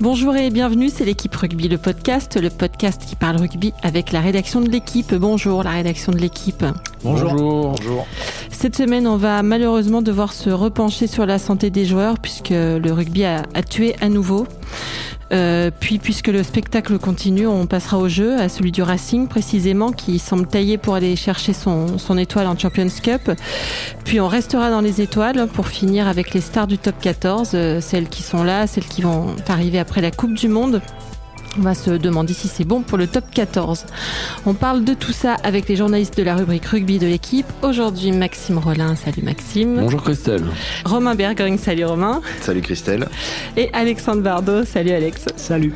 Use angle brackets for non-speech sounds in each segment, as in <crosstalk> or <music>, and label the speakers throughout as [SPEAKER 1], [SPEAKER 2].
[SPEAKER 1] Bonjour et bienvenue, c'est l'équipe rugby, le podcast, le podcast qui parle rugby avec la rédaction de l'équipe. Bonjour la rédaction de l'équipe.
[SPEAKER 2] Bonjour. Bonjour.
[SPEAKER 1] Cette semaine, on va malheureusement devoir se repencher sur la santé des joueurs puisque le rugby a, a tué à nouveau. Euh, puis, puisque le spectacle continue, on passera au jeu, à celui du Racing précisément, qui semble taillé pour aller chercher son, son étoile en Champions Cup. Puis on restera dans les étoiles pour finir avec les stars du top 14, euh, celles qui sont là, celles qui vont arriver après la Coupe du Monde. On va se demander si c'est bon pour le top 14. On parle de tout ça avec les journalistes de la rubrique rugby de l'équipe. Aujourd'hui, Maxime Rollin. Salut Maxime.
[SPEAKER 2] Bonjour Christelle.
[SPEAKER 1] Romain Bergering. Salut Romain.
[SPEAKER 3] Salut Christelle.
[SPEAKER 1] Et Alexandre Bardot. Salut Alex.
[SPEAKER 4] Salut.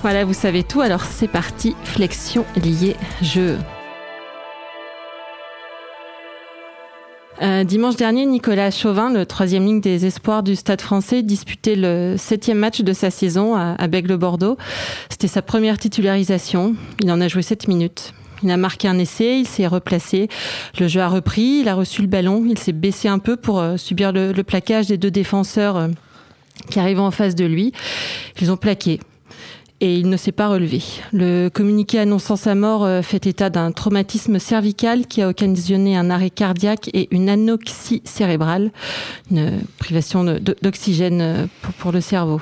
[SPEAKER 1] Voilà, vous savez tout. Alors c'est parti. Flexion liée jeu. Euh, dimanche dernier, Nicolas Chauvin, le troisième ligne des espoirs du Stade français, disputait le septième match de sa saison à, à Bègle-Bordeaux. C'était sa première titularisation. Il en a joué sept minutes. Il a marqué un essai, il s'est replacé. Le jeu a repris, il a reçu le ballon, il s'est baissé un peu pour euh, subir le, plaquage des deux défenseurs euh, qui arrivent en face de lui. Ils ont plaqué et il ne s'est pas relevé. Le communiqué annonçant sa mort euh, fait état d'un traumatisme cervical qui a occasionné un arrêt cardiaque et une anoxie cérébrale, une privation d'oxygène pour, pour le cerveau.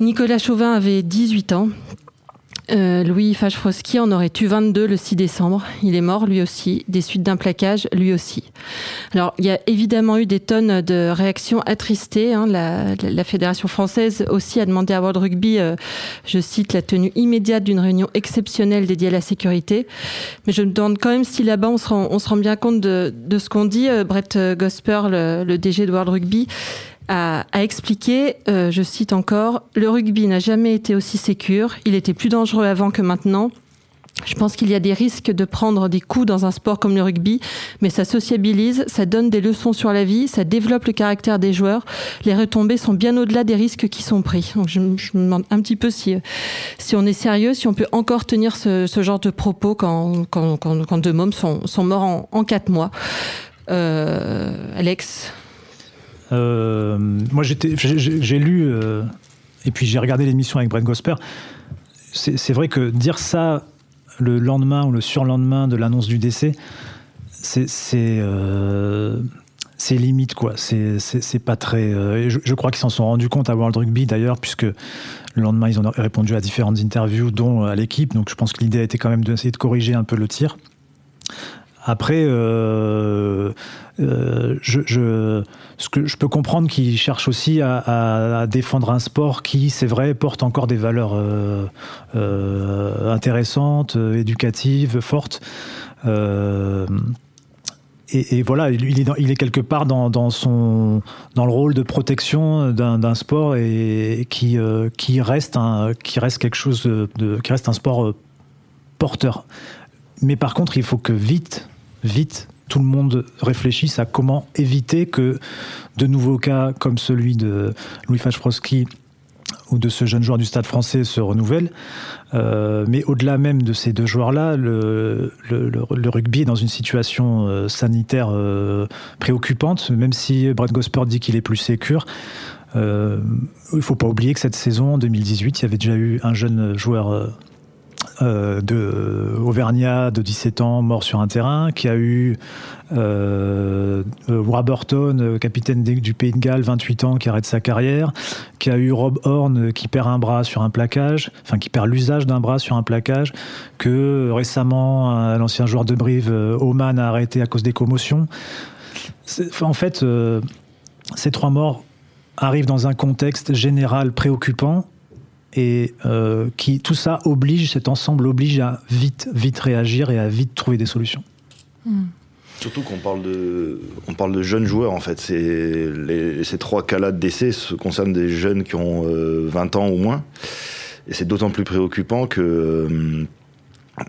[SPEAKER 1] Nicolas Chauvin avait 18 ans. Euh, Louis Fajfroski en aurait eu 22 le 6 décembre. Il est mort lui aussi, des suites d'un plaquage lui aussi. Alors, il y a évidemment eu des tonnes de réactions attristées. Hein. La, Fédération française aussi a demandé à World Rugby, euh, je cite, la tenue immédiate d'une réunion exceptionnelle dédiée à la sécurité. Mais je me demande quand même si là-bas on se rend, on se rend bien compte de, ce qu'on dit. Euh, Brett Gosper, le DG de World Rugby, a, a, expliqué, euh, je cite encore, le rugby n'a jamais été aussi sécure, il était plus dangereux avant que maintenant. Je pense qu'il y a des risques de prendre des coups dans un sport comme le rugby, mais ça sociabilise, ça donne des leçons sur la vie, ça développe le caractère des joueurs. Les retombées sont bien au-delà des risques qui sont pris. Donc je, je, me demande un petit peu si, si on est sérieux, si on peut encore tenir ce, ce genre de propos quand, quand, quand, quand deux mômes sont, sont morts en, en quatre mois. Euh, Alex?
[SPEAKER 4] Euh, moi, j'ai lu euh, et puis j'ai regardé l'émission avec Brent Gosper. C'est vrai que dire ça le lendemain ou le surlendemain de l'annonce du décès, c'est euh, limite quoi. C'est pas très. Je, je, crois qu'ils s'en sont rendus compte à World Rugby d'ailleurs, puisque le lendemain ils ont répondu à différentes interviews, dont à l'équipe. Donc je pense que l'idée était quand même d'essayer de corriger un peu le tir. Après, euh, euh, je, je, ce que je peux comprendre qu'ils cherchent aussi à, défendre un sport qui, c'est vrai, porte encore des valeurs euh, intéressantes, éducatives, fortes. Et, voilà, il est, quelque part dans, dans, son, dans le rôle de protection d'un sport et qui, qui, reste un, qui reste quelque chose qui reste un sport porteur. Mais par contre, il faut que vite, vite, tout le monde réfléchisse à comment éviter que de nouveaux cas comme celui de Louis Fajfroski ou de ce jeune joueur du Stade français se renouvellent. Euh, mais au-delà même de ces deux joueurs-là, le, rugby est dans une situation euh, sanitaire euh, préoccupante, même si Brad Gosport dit qu'il est plus sécure. Il ne faut pas oublier que cette saison, en 2018, il y avait déjà eu un jeune joueur euh, de Auvergnat de 17 ans mort sur un terrain, qui a eu euh, Warburton, capitaine du Pays de Galles, 28 ans, qui arrête sa carrière, qui a eu Rob Horn qui perd un bras sur un qui perd l'usage d'un bras sur un plaquage, que récemment l'ancien joueur de Brive, Oman, a arrêté à cause des commotions. En fait, euh, ces trois morts arrivent dans un contexte général préoccupant et euh, qui tout ça oblige, cet ensemble oblige à vite, vite réagir et à vite trouver des solutions.
[SPEAKER 3] Mmh. Surtout qu'on parle de, on parle de jeunes joueurs en fait. Les, ces trois cas-là de décès se concernent des jeunes qui ont euh, 20 ans ou moins. Et c'est d'autant plus préoccupant que,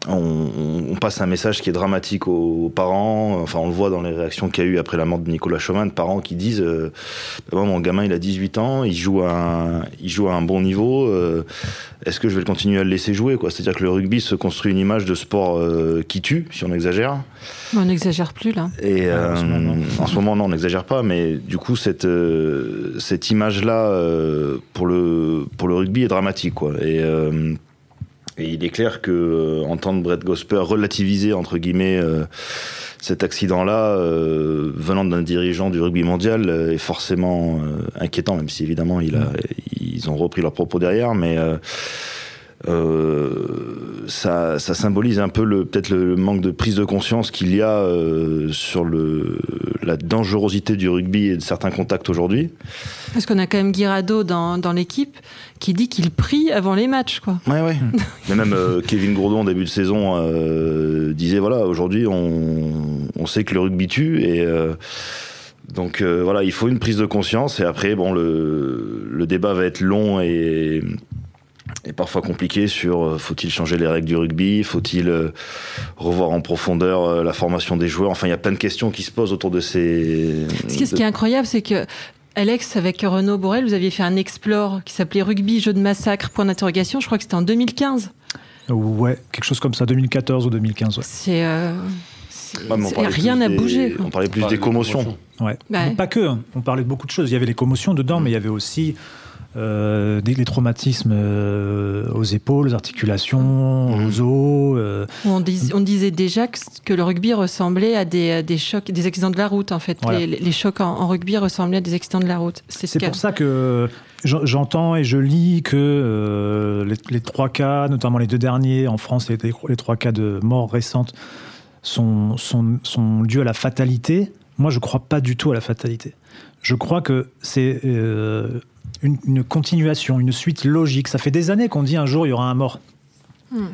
[SPEAKER 3] euh, on, passe un message qui est dramatique aux, parents. Enfin, on le voit dans les réactions qu'il y a eu après la mort de Nicolas Chauvin, de parents qui disent euh, bah, Mon gamin, il a 18 ans, il joue à un, il joue à un bon niveau. Euh, est-ce que je vais le continuer à le laisser jouer C'est-à-dire que le rugby se construit une image de sport euh, qui tue, si on exagère.
[SPEAKER 1] On n'exagère plus, là.
[SPEAKER 3] Et en, ce moment, non, on n'exagère pas. Mais du coup, cette, cette image-là, pour, le, pour le rugby, est dramatique. Quoi. Et et il est clair que euh, entendre Brett Gosper relativiser entre guillemets euh, cet accident-là, euh, venant d'un dirigeant du rugby mondial, est forcément inquiétant, même si évidemment ils ont repris leurs propos derrière, mais ça, symbolise un peu peut-être le manque de prise de conscience qu'il y a sur la dangerosité du rugby et de certains contacts aujourd'hui.
[SPEAKER 1] Parce qu'on a quand même Guirado dans, dans l'équipe qui dit qu'il prie avant les matchs. Quoi.
[SPEAKER 3] Ouais, ouais. <laughs> Mais même euh, Kevin Gourdon, en début de saison, euh, disait voilà, aujourd'hui, on, on, sait que le rugby tue. Et. Euh, donc voilà, il faut une prise de conscience et après, bon, le, le débat va être long et, et parfois compliqué sur faut-il changer les règles du rugby, faut-il revoir en profondeur la formation des joueurs. Enfin, il y a plein de questions qui se posent autour de ces.
[SPEAKER 1] Ce qui est incroyable, c'est que Alex, avec Renaud Borel, vous aviez fait un explore qui s'appelait Rugby, jeu de massacre, point d'interrogation. Je crois que c'était en 2015.
[SPEAKER 4] Ouais, quelque chose comme ça, 2014 ou 2015.
[SPEAKER 1] C'est. Euh, rien n'a bougé.
[SPEAKER 3] On parlait plus des commotions.
[SPEAKER 4] Ouais. Pas que, hein. on parlait de beaucoup de choses. Il y avait les commotions dedans, mais il y avait aussi euh, des, traumatismes euh, aux épaules, aux articulations, mmh. aux os.
[SPEAKER 1] Euh. On, disait déjà que, le rugby ressemblait à des, chocs, des accidents de la route en fait. Les, chocs en, rugby ressemblaient à des accidents de la route.
[SPEAKER 4] C'est pour ça que j'entends et je lis que les, trois cas, notamment les deux derniers en France, les, les trois cas de mort récentes, sont, sont, sont dus à la fatalité. Moi, je ne crois pas du tout à la fatalité. Je crois que c'est une, continuation, une suite logique. Ça fait des années qu'on dit un jour il y aura un mort. Hmm.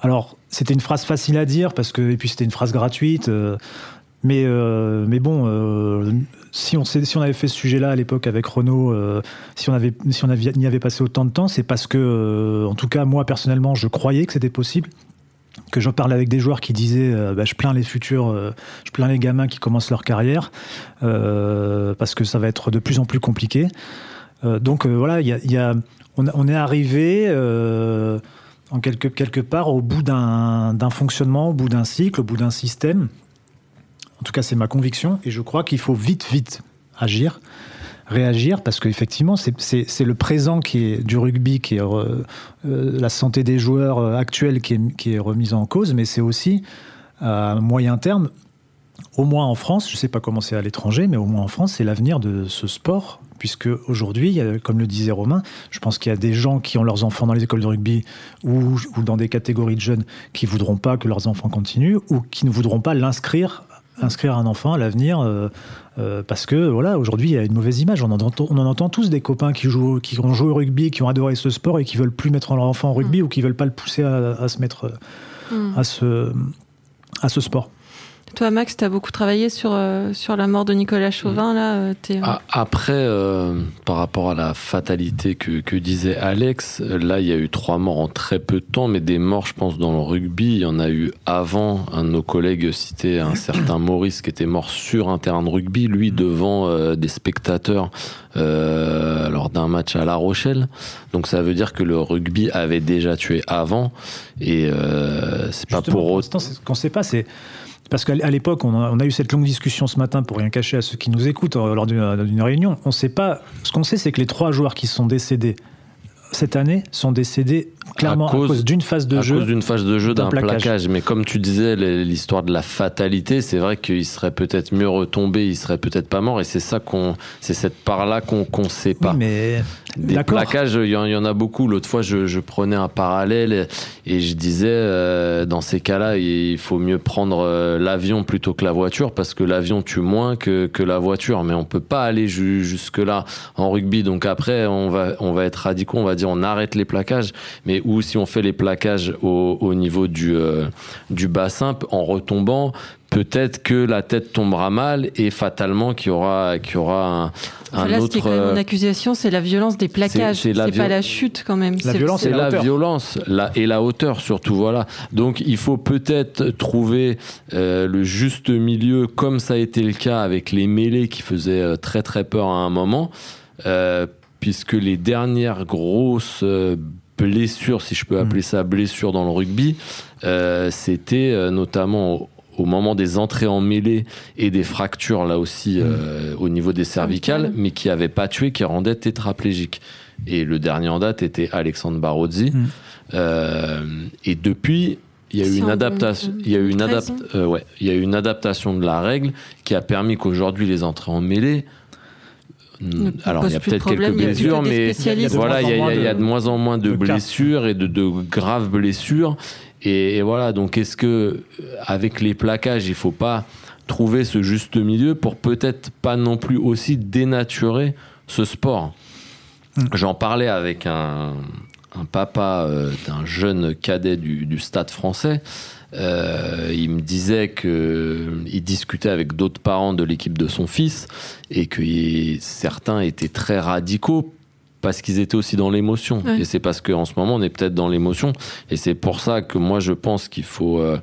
[SPEAKER 4] Alors, c'était une phrase facile à dire parce que et puis c'était une phrase gratuite. Euh, mais, euh, mais bon, euh, si, on, si on avait fait ce sujet-là à l'époque avec Renault, si on avait si on avait, y avait passé autant de temps, c'est parce que, en tout cas, moi personnellement, je croyais que c'était possible. Que j'en parlais avec des joueurs qui disaient bah, Je plains les futurs, je plains les gamins qui commencent leur carrière, parce que ça va être de plus en plus compliqué. Euh, donc euh, voilà, on, est arrivé euh, en quelque, part au bout d'un fonctionnement, au bout d'un cycle, au bout d'un système. En tout cas, c'est ma conviction. Et je crois qu'il faut vite, vite agir, réagir, parce qu'effectivement, c'est le présent qui est du rugby, qui est la santé des joueurs actuels qui est remise en cause, mais c'est aussi à moyen terme, au moins en France, je ne sais pas comment c'est à l'étranger, mais au moins en France, c'est l'avenir de ce sport puisque aujourd'hui, comme le disait Romain, je pense qu'il y a des gens qui ont leurs enfants dans les écoles de rugby ou, dans des catégories de jeunes qui voudront pas que leurs enfants continuent ou qui ne voudront pas l'inscrire inscrire un enfant à l'avenir euh, euh, parce que voilà aujourd'hui il y a une mauvaise image on en, entend, on en entend tous des copains qui jouent qui ont joué au rugby qui ont adoré ce sport et qui veulent plus mettre leur enfant au rugby mm. ou qui veulent pas le pousser à, se mettre mm. à ce à ce sport
[SPEAKER 1] toi, Max, tu as beaucoup travaillé sur, euh, sur la mort de Nicolas Chauvin. Là, euh,
[SPEAKER 2] euh, ah, Après, par rapport à la fatalité que, que, disait Alex, là, il y a eu trois morts en très peu de temps, mais des morts, je pense, dans le rugby, il y en a eu avant. Un de nos collègues citait un <coughs> certain Maurice qui était mort sur un terrain de rugby, lui, devant des spectateurs lors d'un match à La Rochelle. Donc ça veut dire que le rugby avait déjà tué avant. Et c'est pas pour
[SPEAKER 4] autant. Ce qu'on sait pas, c'est parce qu'à l'époque, on, a eu cette longue discussion ce matin pour rien cacher à ceux qui nous écoutent euh, lors d'une réunion. On sait pas. Ce qu'on sait, c'est que les trois joueurs qui sont décédés cette année sont décédés clairement à cause, d'une phase de jeu.
[SPEAKER 2] À cause d'une phase de jeu, d'un plaquage. Mais comme tu disais, l'histoire de la fatalité, c'est vrai qu'il serait peut-être mieux retombé, il serait peut-être pas mort. Et c'est ça qu'on, c'est cette part-là qu'on ne sait pas.
[SPEAKER 4] mais
[SPEAKER 2] des plaquages, il y, en a beaucoup. L'autre fois, je, prenais un parallèle et je disais, euh, dans ces cas-là, il faut mieux prendre euh, l'avion plutôt que la voiture parce que l'avion tue moins que, que la voiture. Mais on peut pas aller jusque là en rugby. Donc après, on va, on va être radicaux, on va dire, on arrête les plaquages. Mais ou si on fait les plaquages au, niveau du, euh, du bassin en retombant, peut-être que la tête tombera mal et fatalement qu'il y aura, qu'il y aura un, un
[SPEAKER 1] là, ce
[SPEAKER 2] autre.
[SPEAKER 1] qui est quand même
[SPEAKER 2] euh,
[SPEAKER 1] en accusation, c'est la violence des plaquages.
[SPEAKER 2] c'est
[SPEAKER 1] C'est
[SPEAKER 2] la
[SPEAKER 1] pas
[SPEAKER 2] viol-
[SPEAKER 1] la chute quand même.
[SPEAKER 4] La
[SPEAKER 1] C'est-
[SPEAKER 4] violence,
[SPEAKER 2] c'est
[SPEAKER 4] et la
[SPEAKER 2] violence la, et la hauteur surtout voilà donc il faut peut-être trouver euh, le juste milieu comme ça a été le cas avec les mêlées qui faisaient euh, très très peur à un moment euh, puisque les dernières grosses euh, blessures si je peux appeler ça blessures dans le rugby euh, c'était euh, notamment au, au moment des entrées en mêlée et des fractures là aussi euh, au niveau des cervicales mais qui n'avaient pas tué qui rendaient tétraplégique et le dernier en date était Alexandre Barozzi.
[SPEAKER 4] Mm.
[SPEAKER 2] Euh, et depuis, il y a eu une adaptation.
[SPEAKER 1] 2013,
[SPEAKER 2] Il y a eu une adap- ouais, il y a eu une adaptation de la règle qui a permis qu'aujourd'hui les entrées en mêlée.
[SPEAKER 1] Ne
[SPEAKER 2] Alors il y a peut-être quelques blessures, mais voilà, il y, a- il y a- il y a de moins en moins de,
[SPEAKER 4] de cas.
[SPEAKER 2] blessures et de, de graves blessures. Et, et voilà, donc est-ce que euh, avec les plaquages, il faut pas trouver ce juste milieu pour peut-être pas non plus aussi dénaturer ce sport?
[SPEAKER 4] Mm.
[SPEAKER 2] J'en parlais avec un, un papa euh, d'un jeune cadet du, du stade français. Euh, il me disait que il discutait avec d'autres parents de l'équipe de son fils et que certains étaient très radicaux parce qu'ils étaient aussi dans l'émotion.
[SPEAKER 1] Ouais.
[SPEAKER 2] Et c'est parce qu'en ce moment, on est peut-être dans l'émotion. Et c'est pour ça que moi, je pense qu'il faut, euh,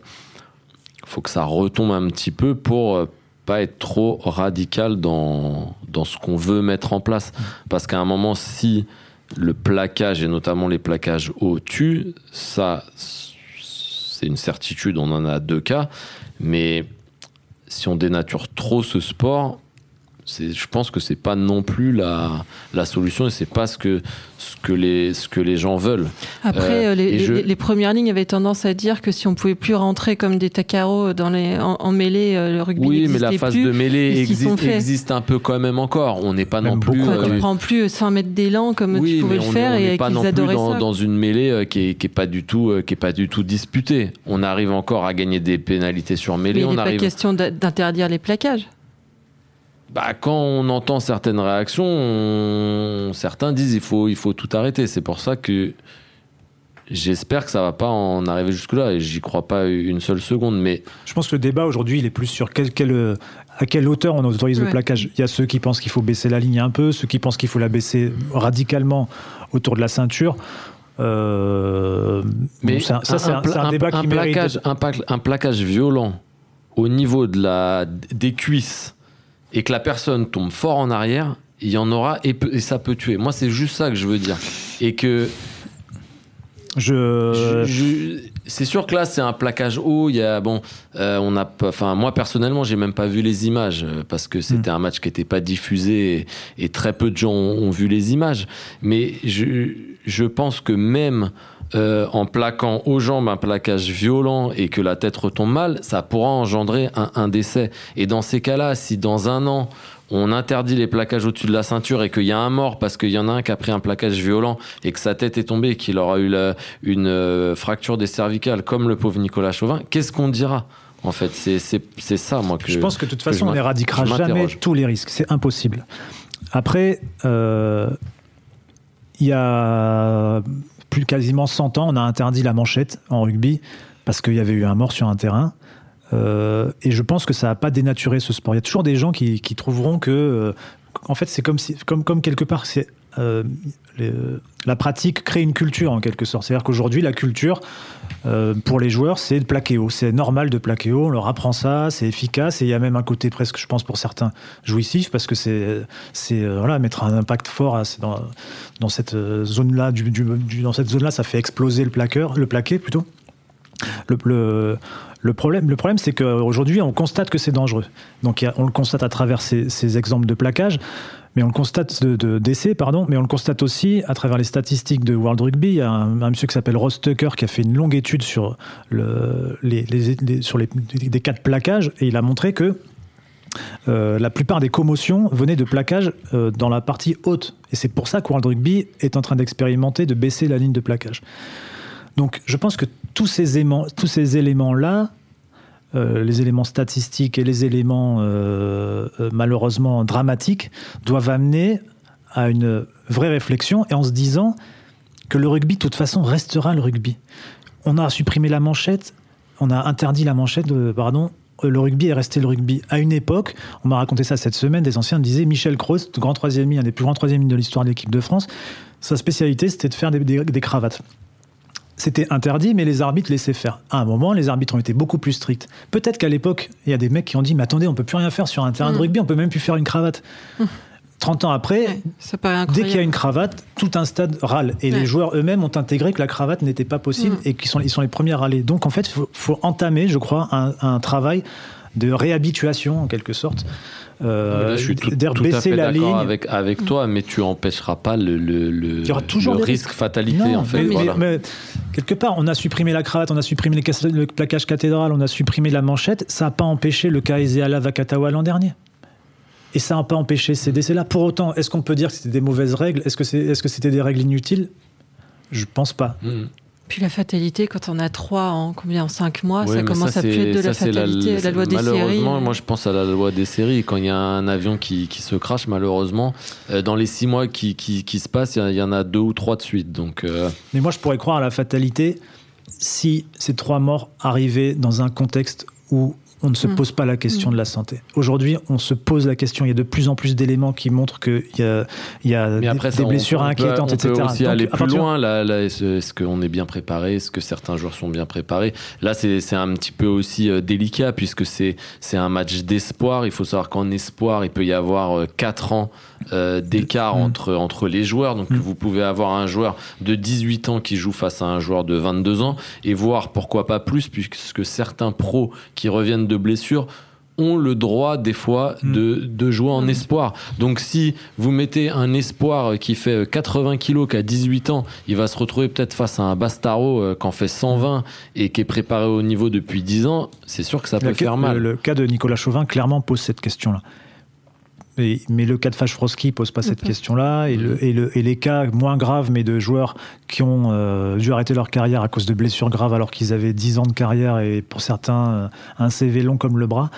[SPEAKER 2] faut que ça retombe un petit peu pour euh, pas être trop radical dans, dans ce qu'on veut mettre en place. Parce qu'à un moment, si le plaquage, et notamment les plaquages hauts, tuent, ça, c'est une certitude, on en a deux cas. Mais si on dénature trop ce sport, je pense que c'est pas non plus la, la solution et c'est pas ce que, ce, que les, ce que les gens veulent.
[SPEAKER 1] Après,
[SPEAKER 2] Euh,
[SPEAKER 1] euh, les,
[SPEAKER 2] et je-
[SPEAKER 1] les- les premières lignes avaient tendance à dire que si on pouvait plus rentrer comme des tacaros dans les, en, en mêlée, euh, le rugby
[SPEAKER 2] Oui, mais la phase
[SPEAKER 1] plus.
[SPEAKER 2] de mêlée existe, existe un peu quand même encore. On n'est pas
[SPEAKER 4] Même
[SPEAKER 2] non plus.
[SPEAKER 4] beaucoup,
[SPEAKER 1] tu
[SPEAKER 2] euh,
[SPEAKER 1] prends plus 100 mètres d'élan comme
[SPEAKER 2] oui,
[SPEAKER 1] tu pouvais
[SPEAKER 2] mais
[SPEAKER 1] le
[SPEAKER 2] on
[SPEAKER 1] faire
[SPEAKER 2] on
[SPEAKER 1] et
[SPEAKER 2] n'est pas
[SPEAKER 1] qu'ils
[SPEAKER 2] non plus dans,
[SPEAKER 1] ça.
[SPEAKER 2] dans une mêlée qui est, qui est pas du tout qui est pas du tout disputée. On arrive encore à gagner des pénalités sur
[SPEAKER 1] mais
[SPEAKER 2] mêlée.
[SPEAKER 1] il
[SPEAKER 2] On
[SPEAKER 1] n'est pas
[SPEAKER 2] arrive.
[SPEAKER 1] question d'interdire les plaquages.
[SPEAKER 2] Bah, quand on entend certaines réactions, on- certains disent il faut il faut tout arrêter. C'est pour ça que j'espère que ça va pas en arriver jusque là et j'y crois pas une seule seconde. Mais
[SPEAKER 4] Je pense que le débat aujourd'hui, il est plus sur quel, quel, euh, à quelle hauteur on autorise le plaquage. Il y a ceux qui pensent qu'il faut baisser la ligne un peu, ceux qui pensent qu'il faut la baisser radicalement autour de la ceinture. Euh, bon, ça, ça, c'est un, débat
[SPEAKER 2] un
[SPEAKER 4] qui mérite.
[SPEAKER 2] plaquage, un, pla- un plaquage violent au niveau de la, des cuisses et que la personne tombe fort en arrière, il y en aura et, ça peut tuer. Moi, c'est juste ça que je veux dire. Et que
[SPEAKER 4] Je,
[SPEAKER 2] je- je- c'est sûr que là, c'est un plaquage haut. Il y a bon, euh, on a, enfin moi personnellement, j'ai même pas vu les images euh, parce que c'était un match qui n'était pas diffusé et, et très peu de gens ont, ont vu les images. Mais je, je pense que même euh, en plaquant aux jambes un plaquage violent et que la tête retombe mal, ça pourra engendrer un, un décès. Et dans ces cas-là, si dans un an on interdit les plaquages au-dessus de la ceinture et qu'il y a un mort parce qu'il y en a un qui a pris un plaquage violent et que sa tête est tombée et qu'il aura eu la- une euh, fracture des cervicales comme le pauvre Nicolas Chauvin, qu'est-ce qu'on dira En fait, c'est ça, moi, que
[SPEAKER 4] je pense que de toute façon, on n'éradiquera jamais tous les risques. C'est impossible. Après, euh, il y a plus quasiment 100 ans, on a interdit la manchette en rugby parce qu'il y avait eu un mort sur un terrain. Euh, et je pense que ça n'a pas dénaturé ce sport. Il y a toujours des gens qui, trouveront que, euh, en fait, c'est comme si, comme, quelque part, c'est euh, la pratique crée une culture en quelque sorte. C'est-à-dire qu'aujourd'hui, la culture euh, pour les joueurs, c'est de plaquer haut. C'est normal de plaquer haut. On leur apprend ça, c'est efficace et il y a même un côté presque, je pense, pour certains jouissif parce que c'est, euh, voilà, mettre un impact fort dans, cette euh, zone-là, dans cette zone-là, ça fait exploser le plaqueur, le plaqué plutôt. Le, problème, le problème c'est qu'aujourd'hui, on constate que c'est dangereux. Donc, on le constate à travers ces exemples de plaquage, mais on le constate de, pardon, mais on constate aussi à travers les statistiques de World Rugby. Il y a un, monsieur qui s'appelle Ross Tucker qui a fait une longue étude sur, le, les, sur les, des cas de plaquage et il a montré que euh, la plupart des commotions venaient de plaquage euh, dans la partie haute. Et c'est pour ça que World Rugby est en train d'expérimenter de baisser la ligne de plaquage. Donc je pense que tous ces tous ces éléments-là, euh, les éléments statistiques et les éléments euh, euh, malheureusement dramatiques, doivent amener à une vraie réflexion et en se disant que le rugby, de toute façon, restera le rugby. On a supprimé la manchette, on a interdit la manchette, pardon, le rugby est resté le rugby. À une époque, on m'a raconté ça cette semaine, des anciens disaient Michel Cross, grand troisième un des plus grands troisième de l'histoire de l'équipe de France, sa spécialité c'était de faire des, cravates. C'était interdit, mais les arbitres laissaient faire. À un moment, les arbitres ont été beaucoup plus stricts. Peut-être qu'à l'époque, il y a des mecs qui ont dit Mais attendez, on peut plus rien faire sur un terrain de mm. rugby, on peut même plus faire une cravate. 30 ans après, dès qu'il y a une cravate, tout un stade râle. Et les joueurs eux-mêmes ont intégré que la cravate n'était pas possible mm. et qu'ils sont, ils sont les premiers à râler. Donc en fait, il faut, entamer, je crois, un, travail de réhabituation en quelque sorte.
[SPEAKER 2] Euh, je suis tout, à fait d'accord avec, avec mm. toi, mais tu empêcheras pas le, le, le, le risque fatalité en fait.
[SPEAKER 4] Mais, quelque part, on a supprimé la cravate, on a supprimé le plaquage cathédral, on a supprimé la manchette. Ça n'a pas empêché le cas Ezeala Vakatawa l'an dernier. Et ça n'a pas empêché ces décès-là. Pour autant, est-ce qu'on peut dire que c'était des mauvaises règles? Est-ce que c'était c'était des règles inutiles? Je pense pas.
[SPEAKER 1] Mmh. Puis la fatalité, quand on a trois en combien en cinq mois, ça commence à plus être de la fatalité, la, loi des séries.
[SPEAKER 2] Malheureusement, moi je pense à la loi des séries. Quand il y a un avion qui, qui se crache, malheureusement, euh, dans les six mois qui, qui, qui se passent, il y, en a deux ou trois de suite. Donc, euh,
[SPEAKER 4] Mais moi je pourrais croire à la fatalité si ces trois morts arrivaient dans un contexte où on ne se mm. pose pas la question mm. de la santé. Aujourd'hui, on se pose la question. Il y a de plus en plus d'éléments qui montrent qu'il y a, il y a des, blessures inquiétantes,
[SPEAKER 2] etc.
[SPEAKER 4] On peut
[SPEAKER 2] aussi aller plus loin. Là, est-ce qu'on est bien préparé? Est-ce que certains joueurs sont bien préparés? Là, c'est un petit peu aussi euh, délicat puisque c'est un match d'espoir. Il faut savoir qu'en espoir, il peut y avoir 4 euh, ans euh, d'écart mm. entre, entre les joueurs. Donc, vous pouvez avoir un joueur de 18 ans qui joue face à un joueur de 22 ans et voir pourquoi pas plus puisque certains pros qui reviennent de blessures ont le droit des fois hmm. de, de, jouer en hmm. espoir. Donc si vous mettez un espoir qui fait 80 kilos, qui a 18 ans, il va se retrouver peut-être face à un Bastaro euh, qui en fait 120 et qui est préparé au niveau depuis 10 ans, c'est sûr que ça peut faire mal.
[SPEAKER 4] Le cas de Nicolas Chauvin clairement pose cette question-là mais le cas de Fashfroski pose pas cette question-là. Et, le, et, le, et, les cas moins graves, mais de joueurs qui ont euh, dû arrêter leur carrière à cause de blessures graves alors qu'ils avaient 10 ans de carrière et pour certains euh, un CV long comme le bras,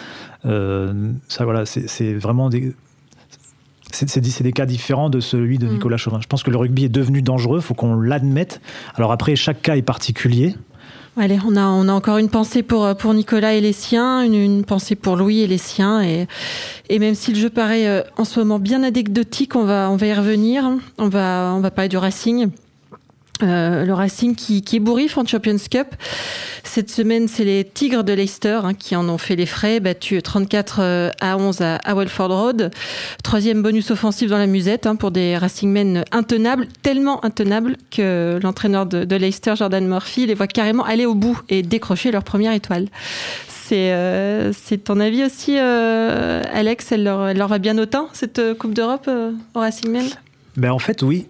[SPEAKER 4] euh, ça voilà, c'est vraiment des. C'est des cas différents de celui de mm. Nicolas Chauvin. Je pense que le rugby est devenu dangereux, il faut qu'on l'admette. Alors après, chaque cas est particulier.
[SPEAKER 1] Allez, on a, on a encore une pensée pour, pour Nicolas et les siens, une, pensée pour Louis et les siens. Et, et même si le jeu paraît euh, en ce moment bien anecdotique, on va, on va y revenir. On va, on va parler du Racing. Euh, le Racing qui, est bourrif en Champions Cup. Cette semaine, c'est les Tigres de Leicester hein, qui en ont fait les frais, battus 34 euh, à 11 à, à Welford Road. Troisième bonus offensif dans la musette hein, pour des Racingmen intenables, tellement intenables que l'entraîneur de, Leicester, Jordan Murphy, les voit carrément aller au bout et décrocher leur première étoile. C'est euh, ton avis aussi, Alex? Elle leur, va bien autant, cette Coupe d'Europe au Racingmen
[SPEAKER 4] ben En fait, oui.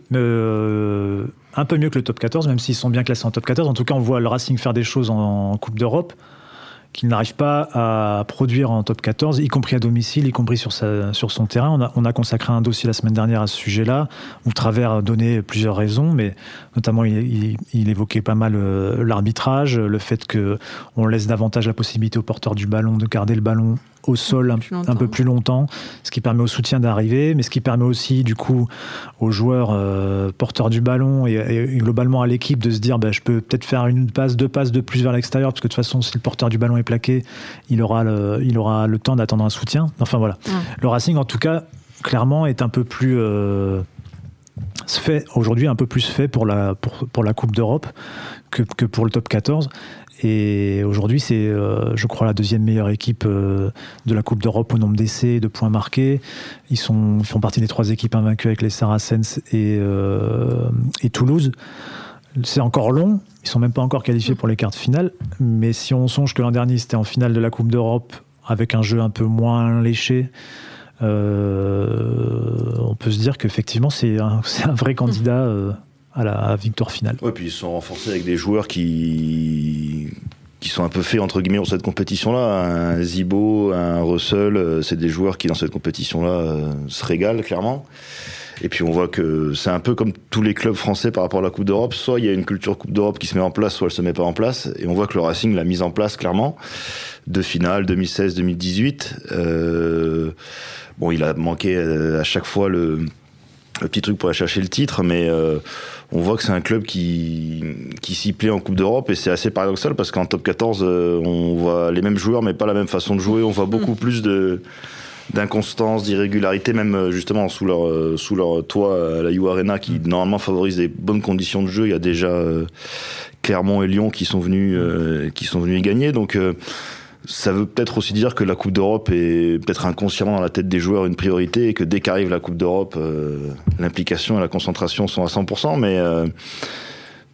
[SPEAKER 4] Un peu mieux que le top 14, même s'ils sont bien classés en top 14. En tout cas, on voit le Racing faire des choses en, Coupe d'Europe qu'il n'arrive pas à produire en top 14, y compris à domicile, y compris sur, sa, son terrain. On a, on a, consacré un dossier la semaine dernière à ce sujet-là, où Travers a donné plusieurs raisons, mais notamment il, il, évoquait pas mal euh, l'arbitrage, le fait qu'on laisse davantage la possibilité aux porteurs du ballon de garder le ballon au sol un, peu plus longtemps, ce qui permet au soutien d'arriver, mais ce qui permet aussi du coup aux joueurs euh, porteurs du ballon et, globalement à l'équipe de se dire bah, je peux peut-être faire une passe, deux passes de plus vers l'extérieur, parce que de toute façon si le porteur du ballon est plaqué, il aura le, il aura le temps d'attendre un soutien. Enfin voilà. Le Racing en tout cas clairement est un peu plus euh, fait aujourd'hui un peu plus fait pour la, pour, pour la Coupe d'Europe que, que, pour le top 14. Et aujourd'hui, c'est, euh, je crois, la deuxième meilleure équipe euh, de la Coupe d'Europe au nombre d'essais de points marqués. Ils, sont, font partie des trois équipes invaincues avec les Saracens et, euh, et Toulouse. C'est encore long, ils sont même pas encore qualifiés pour les cartes finales. Mais si on songe que l'an dernier, c'était en finale de la Coupe d'Europe avec un jeu un peu moins léché, on peut se dire qu'effectivement, c'est un, <laughs> vrai candidat à la victoire finale.
[SPEAKER 3] Oui, puis ils sont renforcés avec des joueurs qui qui sont un peu faits entre guillemets dans cette compétition-là. Un Zibo, un Russell, euh, c'est des joueurs qui dans cette compétition-là euh, se régalent clairement. Et puis on voit que c'est un peu comme tous les clubs français par rapport à la Coupe d'Europe. Soit il y a une culture Coupe d'Europe qui se met en place, soit elle se met pas en place. Et on voit que le Racing l'a mise en place clairement. De finale 2016-2018. Euh, bon, il a manqué euh, à chaque fois le le petit truc pour aller chercher le titre, mais euh, on voit que c'est un club qui, qui s'y plaît en Coupe d'Europe et c'est assez paradoxal parce qu'en top 14, euh, on voit les mêmes joueurs mais pas la même façon de jouer. On voit beaucoup mm. plus de d'inconstance, d'irrégularité, même euh, justement sous leur sous leur toit à la U Arena qui mm. normalement favorise des bonnes conditions de jeu. Il y a déjà Clermont et Lyon qui sont venus qui sont venus y gagner. Donc ça veut peut-être aussi dire que la Coupe d'Europe est peut-être inconsciemment dans la tête des joueurs une priorité et que dès qu'arrive la Coupe d'Europe, euh, l'implication et la concentration sont à 100%. Mais euh,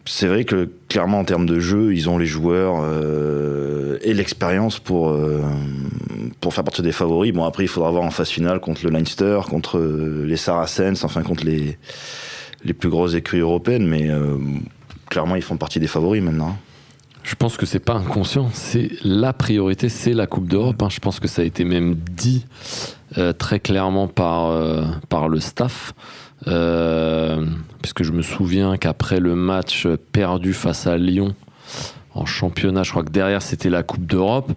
[SPEAKER 3] c'est vrai que clairement en termes de jeu, ils ont les joueurs euh, et l'expérience pour pour faire partie des favoris. Bon après, il faudra voir en phase finale contre le Leinster, contre les Saracens, enfin contre les les plus grosses écuries européennes. Mais clairement, ils font partie des favoris maintenant.
[SPEAKER 2] Je pense que c'est pas inconscient, c'est la priorité, c'est la Coupe d'Europe. Hein. Je pense que ça a été même dit euh, très clairement par, euh, par le staff. Euh, puisque je me souviens qu'après le match perdu face à Lyon en championnat, je crois que derrière c'était la Coupe d'Europe.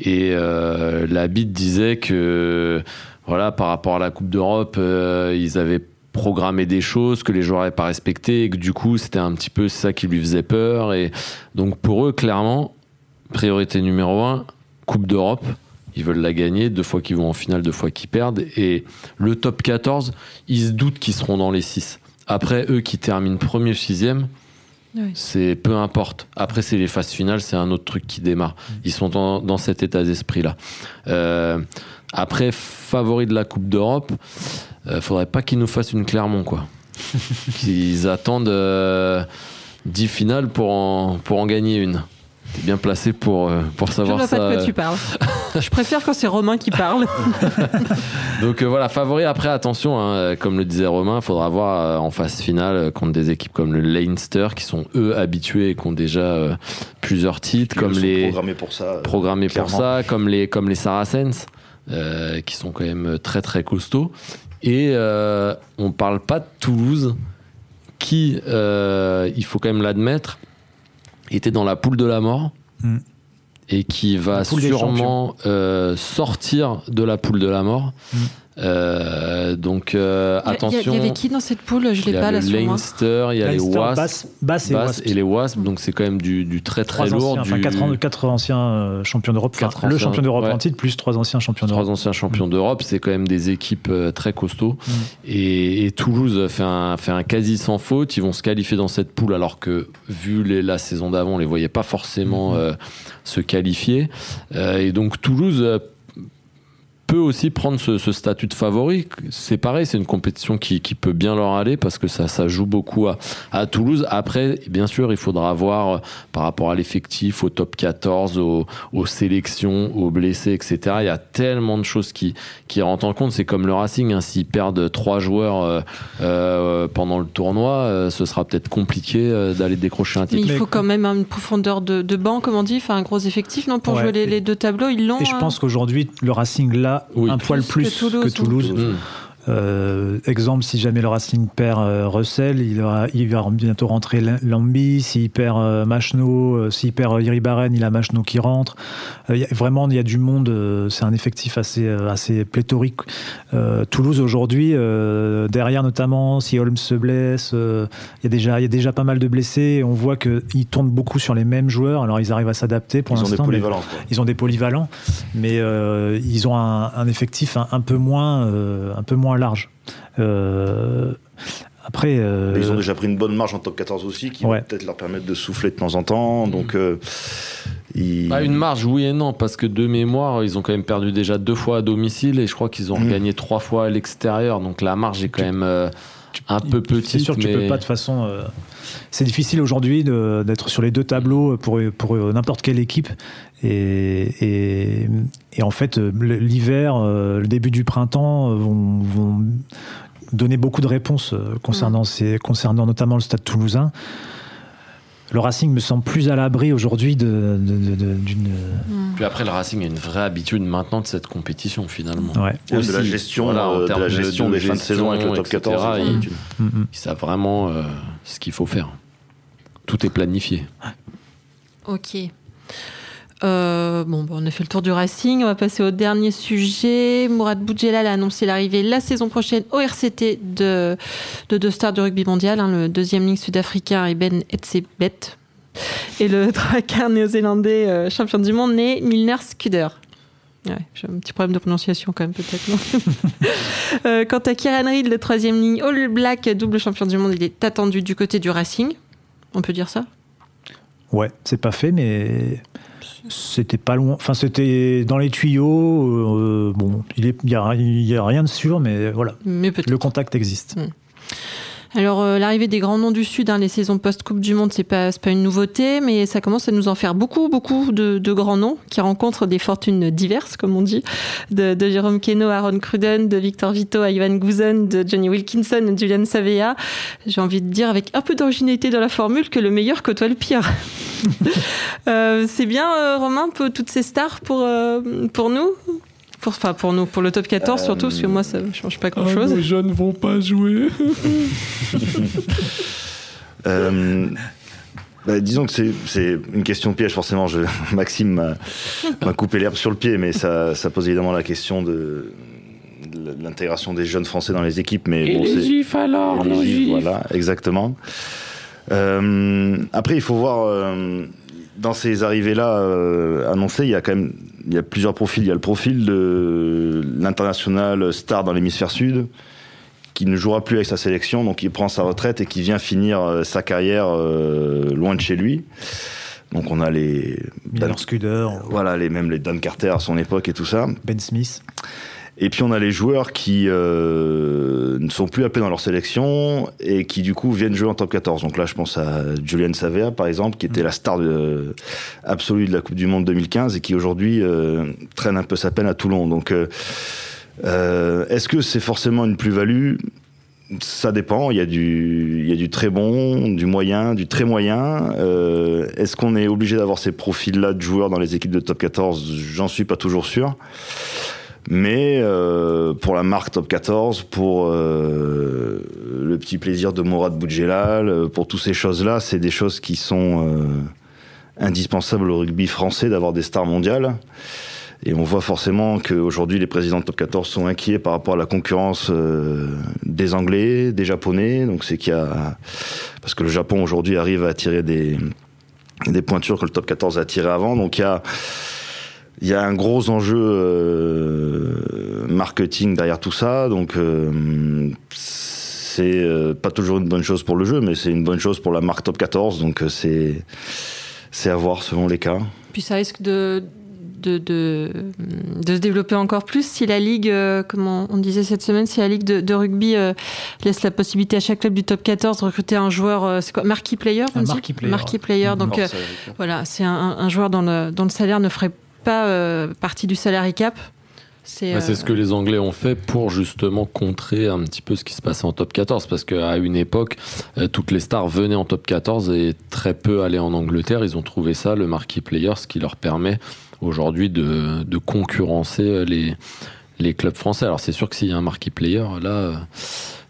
[SPEAKER 2] Et la bite disait que voilà, par rapport à la Coupe d'Europe, ils avaient programmer des choses que les joueurs n'avaient pas respectées et que du coup c'était un petit peu ça qui lui faisait peur. Et donc pour eux clairement priorité numéro un Coupe d'Europe. Ils veulent la gagner deux fois qu'ils vont en finale deux fois qu'ils perdent. Et le top 14 ils se doutent qu'ils seront dans les 6 après eux qui terminent premier sixième c'est peu importe. Après c'est les phases finales c'est un autre truc qui démarre. Ils sont dans, cet état d'esprit là euh, après favori de la Coupe d'Europe euh, faudrait pas qu'ils nous fassent une Clermont, quoi. <laughs> qu'ils attendent 10 euh, finales pour en, pour en gagner une. T'es bien placé pour, euh, pour savoir
[SPEAKER 1] Je
[SPEAKER 2] ça.
[SPEAKER 1] Pas de quoi tu parles. <laughs> Je préfère quand c'est Romain qui parle. <laughs>
[SPEAKER 2] Donc voilà, favori. Après, attention, hein, comme le disait Romain, il faudra voir en phase finale contre des équipes comme le Leinster qui sont eux habitués et qui ont déjà plusieurs titres, comme les
[SPEAKER 3] programmés pour ça.
[SPEAKER 2] Programmés pour ça, comme les comme les Saracens. qui sont quand même très très costauds et euh, on parle pas de Toulouse, qui, euh, il faut quand même l'admettre, était dans la poule de la mort. Mm. Et qui va sûrement euh, sortir de la poule de la mort. Mm. Euh, donc euh, attention.
[SPEAKER 1] Il y, avait qui dans cette poule Je l'ai pas là
[SPEAKER 2] sur moi. Leinster, il y a les Wasps,
[SPEAKER 4] Bass,
[SPEAKER 2] et, les Wasps. Donc c'est quand même du, du très très lourd.
[SPEAKER 4] Enfin, quatre, anciens euh, champions d'Europe. le champion d'Europe en titre plus trois anciens champions d'Europe.
[SPEAKER 2] Trois anciens champions d'Europe, c'est quand même des équipes très costauds. Mm. Et, Toulouse fait un, fait un quasi sans faute. Ils vont se qualifier dans cette poule alors que vu les, la saison d'avant, on les voyait pas forcément mm. se qualifier. et donc Toulouse peut aussi prendre ce, statut de favori. C'est pareil, c'est une compétition qui, peut bien leur aller parce que ça, ça joue beaucoup à, Toulouse. Après, bien sûr, il faudra voir euh, par rapport à l'effectif, au top 14, aux, sélections, aux blessés, etc. Il y a tellement de choses qui, qui rentrent en compte. C'est comme le Racing, hein. s'ils perdent trois joueurs euh, euh, pendant le tournoi, ce sera peut-être compliqué d'aller décrocher un titre.
[SPEAKER 1] Mais il faut quand même une profondeur de, banc, comme on dit, enfin un gros effectif, non, pour jouer les, deux tableaux. Ils l'ont.
[SPEAKER 4] Et je pense hein. qu'aujourd'hui, le Racing là un poil plus que Toulouse. Euh, exemple, si jamais le Racing perd euh, Russell, il, il, va bientôt rentrer Lambi. S'il perd euh, Machno, euh, s'il perd Iribarren, il a Machno qui rentre. vraiment, il y a du monde. c'est un effectif assez, assez pléthorique. Toulouse aujourd'hui, derrière notamment, si Holmes se blesse, il y a déjà, y a déjà pas mal de blessés. On voit qu'ils tournent beaucoup sur les mêmes joueurs. Alors ils arrivent à s'adapter pour l'instant.
[SPEAKER 3] Ils ont des polyvalents.
[SPEAKER 4] Ils ont des polyvalents, mais ils ont un, un effectif un, un, peu moins, un peu moins large. Euh, après, euh,
[SPEAKER 3] ils ont déjà pris une bonne marge en top 14 aussi, qui va peut-être leur permettre de souffler de temps en temps. Donc, euh,
[SPEAKER 2] une marge, oui et non, parce que de mémoire, ils ont quand même perdu déjà deux fois à domicile et je crois qu'ils ont mm. gagné trois fois à l'extérieur. Donc la marge est quand même un peu petite. C'est
[SPEAKER 4] sûr que tu peux pas de façon. c'est difficile aujourd'hui d'être sur les deux tableaux pour, pour n'importe quelle équipe. Et, et, en fait, l'hiver, euh, le début du printemps euh, vont, donner beaucoup de réponses euh, concernant, ces, concernant notamment le stade toulousain. Le Racing me semble plus à l'abri aujourd'hui d'une.
[SPEAKER 2] Mm. Puis après, le Racing a une vraie habitude maintenant de cette compétition finalement.
[SPEAKER 3] Ouais. de la gestion, de la gestion des fins de saison avec le top 14.
[SPEAKER 2] Ils, mm. savent vraiment ce qu'il faut faire. Tout est planifié.
[SPEAKER 1] Ok. Euh, bon, bon, on a fait le tour du Racing. On va passer au dernier sujet. Mourad Boudjelal a annoncé l'arrivée la saison prochaine au RCT de, de deux stars du rugby mondial. hein, le deuxième ligne sud-africain est Ben Etzebet. Et le <laughs> traqueur néo-zélandais euh, champion du monde né Milner Scudder. Ouais, j'ai un petit problème de prononciation quand même peut-être. <laughs> Euh, quant à Kieran Reid, le troisième ligne All Black, double champion du monde, il est attendu du côté du Racing. On peut dire ça?
[SPEAKER 4] Ouais, c'est pas fait, mais c'était pas loin. Enfin, c'était dans les tuyaux. euh, bon, il n'y a, a rien de sûr, mais voilà.
[SPEAKER 1] Mais.
[SPEAKER 4] Le contact existe.
[SPEAKER 1] Alors euh, l'arrivée des grands noms du Sud, hein, les saisons post-Coupe du Monde, c'est pas pas une nouveauté, mais ça commence à nous en faire beaucoup, beaucoup de, de grands noms qui rencontrent des fortunes diverses, comme on dit, de, Jérôme Keno, Aaron Cruden, de Victor Vito à Ivan Gouzen, de Johnny Wilkinson, de Julian Savea. J'ai envie de dire avec un peu d'originalité dans la formule que le meilleur côtoie le pire. <laughs> Euh, c'est bien euh, Romain pour toutes ces stars pour pour nous? Pour, enfin, pour nous, pour le top 14 surtout, parce que moi, ça ne change pas grand-chose.
[SPEAKER 2] nos jeunes vont pas jouer. <laughs>
[SPEAKER 3] Euh, bah, disons que c'est- une question piège, forcément. Je, <laughs> Maxime m'a coupé l'herbe sur le pied, mais ça, ça pose évidemment la question de, de l'intégration des jeunes Français dans les équipes. Mais bon, c'est-
[SPEAKER 2] gifs alors,
[SPEAKER 3] Et les gifs, Voilà, exactement. Euh, après, il faut voir euh, dans ces arrivées-là euh, annoncées, il y a quand même il y a plusieurs profils. Il y a le profil de l'international star dans l'hémisphère sud qui ne jouera plus avec sa sélection, donc il prend sa retraite et qui vient finir euh, sa carrière euh, loin de chez lui. Donc on a les
[SPEAKER 4] Miller Scudder,
[SPEAKER 3] voilà les même les Dan Carter à son époque et tout ça.
[SPEAKER 4] Ben Smith.
[SPEAKER 3] Et puis on a les joueurs qui euh, ne sont plus appelés dans leur sélection et qui du coup viennent jouer en top 14. Donc là je pense à Julian Savea par exemple qui était la star de, absolue de la Coupe du Monde 2015 et qui aujourd'hui euh, traîne un peu sa peine à Toulon. Donc euh, euh, est-ce que c'est forcément une plus-value? Ça dépend. Il y a du, il y a du très bon, du moyen, du très moyen. Euh, Est-ce qu'on est obligé d'avoir ces profils-là de joueurs dans les équipes de top 14 J'en suis pas toujours sûr. Mais euh, pour la marque top 14, pour euh, le petit plaisir de Mourad Boudjelal, euh, pour toutes ces choses-là, c'est des choses qui sont indispensables au rugby français d'avoir des stars mondiales. Et on voit forcément qu'aujourd'hui, les présidents de top 14 sont inquiets par rapport à la concurrence des Anglais, des Japonais. Donc c'est qu'il y a... Parce que le Japon aujourd'hui arrive à attirer des, des pointures que le top 14 a attiré avant. Donc il y a, il y a un gros enjeu euh, marketing derrière tout ça. Donc euh, c'est euh, pas toujours une bonne chose pour le jeu, mais c'est une bonne chose pour la marque top 14. Donc euh, c'est c'est à voir selon les cas.
[SPEAKER 1] Puis ça risque de, de, de, de se développer encore plus si la Ligue, euh, comme on, disait cette semaine, si la Ligue de, de rugby euh, laisse la possibilité à chaque club du top 14 de recruter un joueur, euh, c'est quoi, marquee player
[SPEAKER 4] Un marquee player,
[SPEAKER 1] Marquee player. Donc euh, voilà, c'est un, un joueur dont le, dont le salaire ne ferait pas euh, partie du salary cap. C'est
[SPEAKER 2] Ouais, c'est
[SPEAKER 1] euh,
[SPEAKER 2] ce que les Anglais ont fait pour justement contrer un petit peu ce qui se passait en top 14. Parce qu'à une époque, euh, toutes les stars venaient en top 14 et très peu allaient en Angleterre. Ils ont trouvé ça, le marquee player, ce qui leur permet aujourd'hui de, de concurrencer les, les clubs français. Alors c'est sûr que s'il y a un marquee player, là,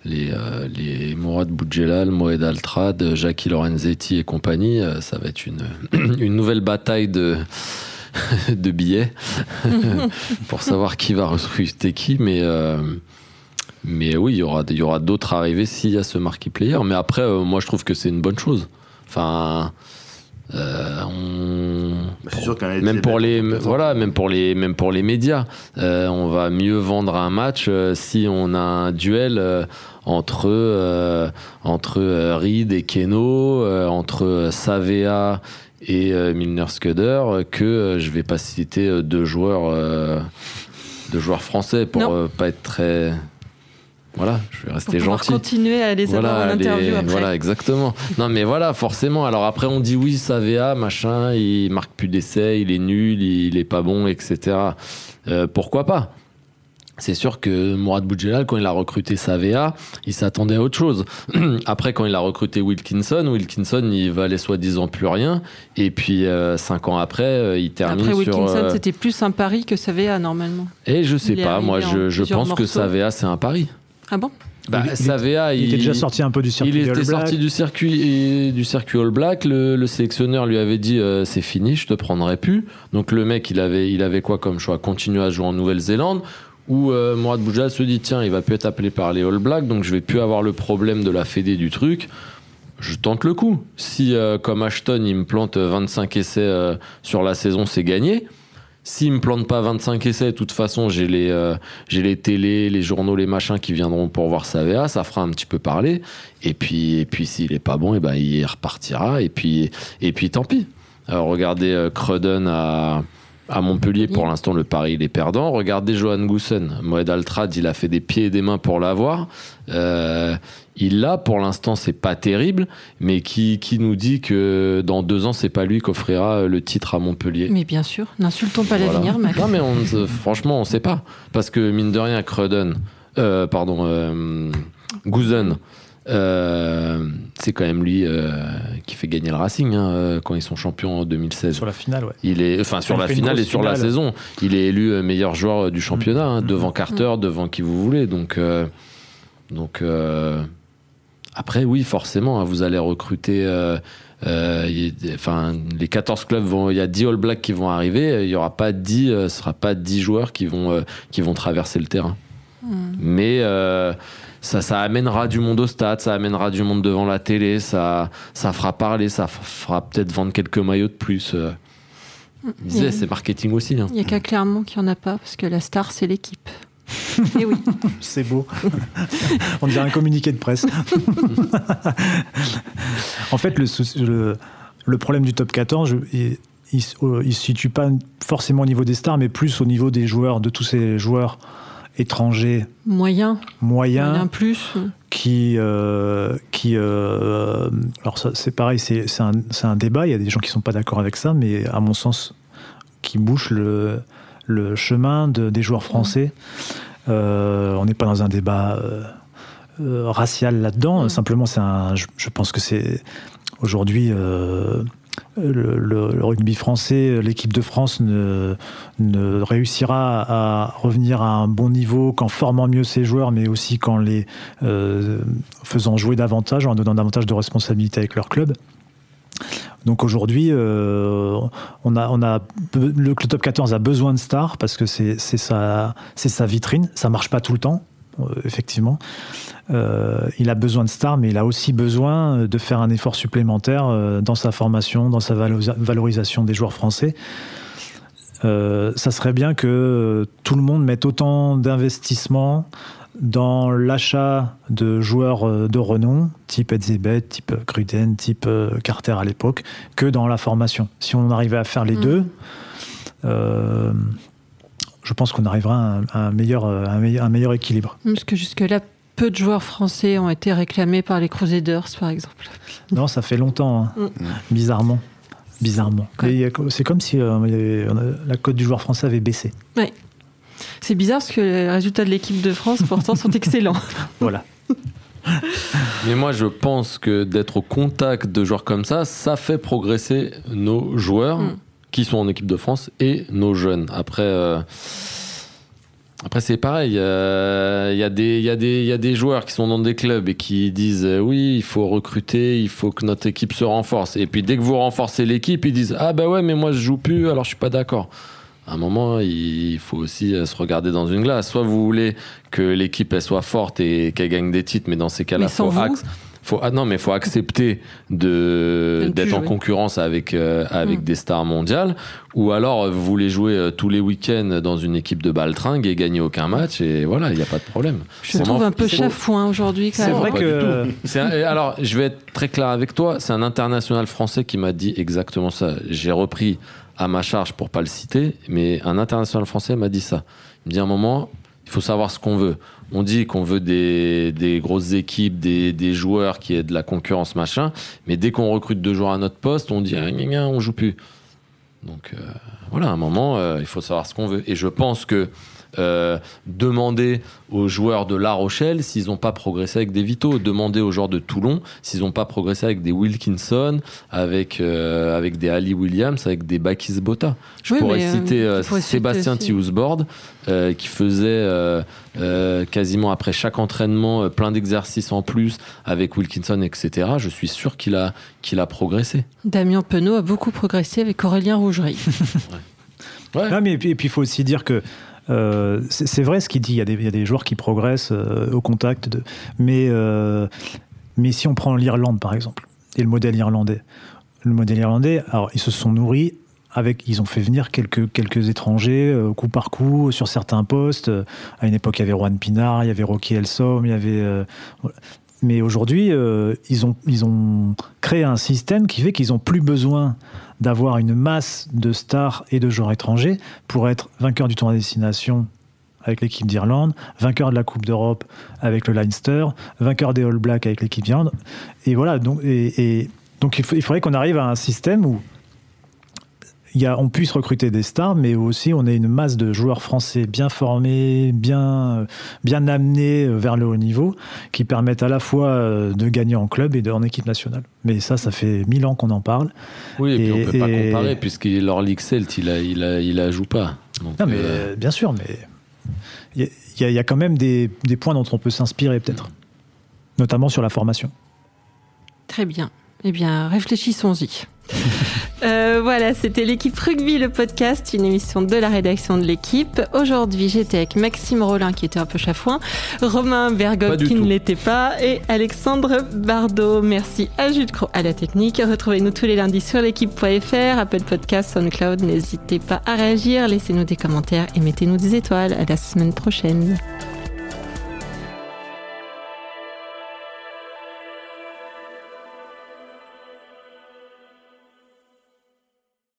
[SPEAKER 2] les, les Mourad Boudjelal, Moed Altrad, Jackie Lorenzetti et compagnie, ça va être une, <clears throat> une nouvelle bataille de <laughs> de billets <laughs> pour savoir qui va recruter qui, mais euh, mais oui, il y aura il y aura d'autres arrivées s'il y a ce marquee player. Mais après, euh, moi, je trouve que c'est une bonne chose. Enfin, euh, on
[SPEAKER 3] sûr qu'un
[SPEAKER 2] même pour les
[SPEAKER 3] Etzebeth,
[SPEAKER 2] voilà même pour les même pour les médias euh, on va mieux vendre un match euh, si on a un duel euh, entre euh, entre euh, Reed et Keno euh, entre euh, Savea et euh, Milner Scudder euh, que euh, je vais pas citer deux joueurs deux joueurs français pour euh, pas être très voilà je vais
[SPEAKER 1] pour
[SPEAKER 2] rester
[SPEAKER 1] pouvoir
[SPEAKER 2] gentil
[SPEAKER 1] continuer à les avoir en
[SPEAKER 2] les-
[SPEAKER 1] interview après.
[SPEAKER 2] Voilà, exactement. Non, mais voilà, forcément. Alors après, on dit oui, Savea, machin, il marque plus d'essais, il est nul, il est pas bon, etc. Euh, pourquoi pas? C'est sûr que Mourad Boudjelal, quand il a recruté Savea, il s'attendait à autre chose. <clears throat> Après, quand il a recruté Wilkinson, Wilkinson, il valait soi-disant plus rien. Et puis, euh, cinq ans après, euh, il termine
[SPEAKER 1] Après,
[SPEAKER 2] sur...
[SPEAKER 1] Wilkinson,
[SPEAKER 2] euh,
[SPEAKER 1] c'était plus un pari que Savea normalement.
[SPEAKER 2] Et je sais
[SPEAKER 1] il
[SPEAKER 2] pas, moi, je, je pense que. Savea, c'est un pari.
[SPEAKER 1] Ah bon?
[SPEAKER 2] Bah,
[SPEAKER 4] il, il
[SPEAKER 2] Savea,
[SPEAKER 4] était, il était déjà sorti un peu du circuit
[SPEAKER 2] il
[SPEAKER 4] All
[SPEAKER 2] était
[SPEAKER 4] Blacks.
[SPEAKER 2] sorti du circuit du circuit All Black. Le, le sélectionneur lui avait dit euh, c'est fini, je te prendrai plus. Donc le mec, il avait, il avait quoi comme choix? Continuer à jouer en Nouvelle-Zélande ou euh, Mourad Boujal se dit tiens, il va plus être appelé par les All Blacks, donc je vais plus avoir le problème de la fédé du truc. Je tente le coup. Si euh, comme Ashton, il me plante 25 essais euh, sur la saison, c'est gagné. S'il me plante pas 25 essais, de toute façon, j'ai les, euh, les télés, les journaux, les machins qui viendront pour voir Savea, ça fera un petit peu parler. Et puis, et puis s'il est pas bon, et ben, il repartira. Et puis, et puis tant pis. Alors, regardez euh, Cruden à, à Montpellier, pour l'instant, le pari, il est perdant. Regardez Johan Goussen. Moed Altrad, il a fait des pieds et des mains pour l'avoir. Euh, il l'a, pour l'instant, c'est pas terrible, mais qui, qui nous dit que dans deux ans, c'est pas lui qui offrira le titre à Montpellier
[SPEAKER 1] Mais bien sûr, n'insultons pas
[SPEAKER 2] Voilà.
[SPEAKER 1] l'avenir, Max.
[SPEAKER 2] Non, mais on, franchement, on sait pas. Parce que, mine de rien, Cruden, euh, pardon, euh, euh, c'est quand même lui euh, qui fait gagner le Racing hein, euh, quand ils sont champions en 2016.
[SPEAKER 4] Sur la finale, ouais.
[SPEAKER 2] Il est, enfin, sur la finale et sur la saison, il est élu meilleur joueur du championnat, hein,
[SPEAKER 4] Mhm.
[SPEAKER 2] devant Carter, devant qui vous voulez. Donc, euh, donc euh, après, oui, forcément, hein, vous allez recruter. euh, euh, y enfin, les 14 clubs vont, il y a 10 All Blacks qui vont arriver. Il y aura pas 10, euh, ce sera pas 10 joueurs qui vont, euh, qui vont traverser le terrain. Mais euh, ça, ça amènera du monde au stade, ça amènera du monde devant la télé, ça, ça fera parler, ça fera peut-être vendre quelques maillots de plus. euh. Il disait,
[SPEAKER 1] Et-
[SPEAKER 2] c'est marketing aussi. hein.
[SPEAKER 1] Il n'y a qu'à Clermont qu'il n'y en a pas, parce que la star, c'est l'équipe. <laughs> Et oui.
[SPEAKER 4] C'est beau. <laughs> On dirait un communiqué de presse. <laughs> en fait, le, le, le problème du top 14, je- il, il se situe pas forcément au niveau des stars, mais plus au niveau des joueurs, de tous ces joueurs étrangers
[SPEAKER 1] Moyen,
[SPEAKER 4] moyens
[SPEAKER 1] moyen plus.
[SPEAKER 4] qui, euh, qui euh, alors c'est pareil, c'est c'est un, un débat. Il y a des gens qui sont pas d'accord avec ça, mais à mon sens, qui bouche le, le chemin de, des joueurs français. Euh, on n'est pas dans un débat racial là-dedans. Simplement, c'est un. Je, je pense que c'est aujourd'hui. Le, rugby français, l'équipe de France ne, réussira à revenir à un bon niveau qu'en formant mieux ses joueurs, mais aussi qu'en les euh, faisant jouer davantage, en donnant davantage de responsabilités avec leur club. Donc aujourd'hui, euh, on a, le, top 14 a besoin de stars parce que c'est sa, sa vitrine. Ça marche pas tout le temps, effectivement. Euh, il a besoin de stars, mais il a aussi besoin de faire un effort supplémentaire euh, dans sa formation, dans sa valorisa- valorisation des joueurs français. Euh, ça serait bien que euh, tout le monde mette autant d'investissement dans l'achat de joueurs euh, de renom, type Edzebet, type Gruden, type euh, Carter à l'époque, que dans la formation. Si on arrivait à faire les
[SPEAKER 1] Mhm.
[SPEAKER 4] deux, euh, je pense qu'on arrivera à un, à un meilleur, euh, un, meilleur, un meilleur équilibre.
[SPEAKER 1] Parce que jusque-là, peu de joueurs français ont été réclamés par les Crusaders, par exemple.
[SPEAKER 4] Non, ça fait longtemps, hein.
[SPEAKER 1] Mm.
[SPEAKER 4] bizarrement. Bizarrement. A- C'est comme si euh, la cote du joueur français avait baissé.
[SPEAKER 1] C'est bizarre parce que les résultats de l'équipe de France, pourtant, sont <laughs> excellents.
[SPEAKER 4] Voilà. <laughs>
[SPEAKER 2] Mais moi, je pense que d'être au contact de joueurs comme ça, ça fait progresser nos joueurs
[SPEAKER 1] Mm.
[SPEAKER 2] Qui sont en équipe de France et nos jeunes. Après, euh, après c'est pareil. euh, Il y, a des- il y, y a des joueurs qui sont dans des clubs et qui disent euh, oui, il faut recruter, il faut que notre équipe se renforce. Et puis dès que vous renforcez l'équipe, ils disent ah bah ouais, mais moi je joue plus, alors je suis pas d'accord. À un moment, il faut aussi euh, se regarder dans une glace. Soit vous voulez que l'équipe elle soit forte et qu'elle gagne des titres, mais dans ces cas-là, faut, ac- faut ah non, mais faut accepter de d'être en concurrence avec euh, avec
[SPEAKER 1] Mm.
[SPEAKER 2] des stars mondiales. Ou alors euh, vous voulez jouer euh, tous les week-ends dans une équipe de baltringue et gagner aucun match et voilà, il n'y a pas de problème.
[SPEAKER 1] Je trouve un peu chafouin aujourd'hui. quand
[SPEAKER 4] C'est
[SPEAKER 1] même.
[SPEAKER 4] vrai
[SPEAKER 2] pas
[SPEAKER 4] que
[SPEAKER 2] du un- alors, je vais être très clair avec toi. C'est un international français qui m'a dit exactement ça. J'ai repris à ma charge pour pas le citer, mais un international français m'a dit ça. Il me dit à un moment, il faut savoir ce qu'on veut. On dit qu'on veut des, grosses équipes, des, joueurs qui aient de la concurrence, machin. Mais dès qu'on recrute deux joueurs à notre poste, on dit, ah, gna, gna, on joue plus. Donc euh, voilà, à un moment, euh, il faut savoir ce qu'on veut. Et je pense que Euh, demandez aux joueurs de La Rochelle s'ils n'ont pas progressé avec des Vito. Demandez aux joueurs de Toulon s'ils n'ont pas progressé avec des Wilkinson, avec, euh, avec des Ali Williams, avec des Bakis Botta. Je
[SPEAKER 1] Oui,
[SPEAKER 2] pourrais
[SPEAKER 1] euh,
[SPEAKER 2] citer euh,
[SPEAKER 1] pourrais
[SPEAKER 2] Sébastien. Tiousbord, euh, qui faisait euh, euh, quasiment après chaque entraînement euh, plein d'exercices en plus avec Wilkinson, etc. Je suis sûr qu'il a, qu'il a progressé.
[SPEAKER 1] Damien Penaud a beaucoup progressé avec Aurélien Rougerie. <laughs>
[SPEAKER 2] Ouais.
[SPEAKER 4] Non, mais et puis il faut aussi dire que euh, c'est vrai ce qu'il dit. Il y, a des, joueurs qui progressent euh, au contact de. Mais euh, mais si on prend l'Irlande par exemple et le modèle irlandais, le modèle irlandais, alors ils se sont nourris avec, ils ont fait venir quelques quelques étrangers coup par coup sur certains postes. À une époque, il y avait Juan Pinard, il y avait Rocky Elsom, il y avait. mais aujourd'hui, ils ont ils ont créé un système qui fait qu'ils ont plus besoin d'avoir une masse de stars et de joueurs étrangers pour être vainqueur du tournoi destination avec l'équipe d'Irlande, vainqueur de la Coupe d'Europe avec le Leinster, vainqueur des All Blacks avec l'équipe d'Irlande. Et voilà, donc, il, faudrait qu'on arrive à un système où y a, on puisse recruter des stars, mais aussi on ait une masse de joueurs français bien formés, bien, euh, bien amenés euh, vers le haut niveau, qui permettent à la fois euh, de gagner en club et de, en équipe nationale. Mais ça, ça fait mille ans qu'on en parle.
[SPEAKER 2] Oui, et, puis on peut pas comparer puisqu'il leur League Celt, il a, il a, il la joue pas. Donc,
[SPEAKER 4] Non, mais
[SPEAKER 2] euh,
[SPEAKER 4] bien sûr, mais il y, a- il y a- il y a quand même des, des points dont on peut s'inspirer peut-être, notamment sur la formation.
[SPEAKER 1] Très bien. Eh bien, réfléchissons-y. <laughs> Euh, voilà, c'était l'équipe rugby, le podcast, une émission de la rédaction de l'équipe. Aujourd'hui, j'étais avec Maxime Rollin, qui était un peu chafouin, Romain Bergotte, qui
[SPEAKER 2] tout.
[SPEAKER 1] ne l'était pas, et Alexandre Bardot. Merci à Jules Cro à la technique. Retrouvez-nous tous les lundis sur l'équipe.fr, Apple Podcast, SoundCloud. N'hésitez pas à réagir, laissez-nous des commentaires et mettez-nous des étoiles. À la semaine prochaine.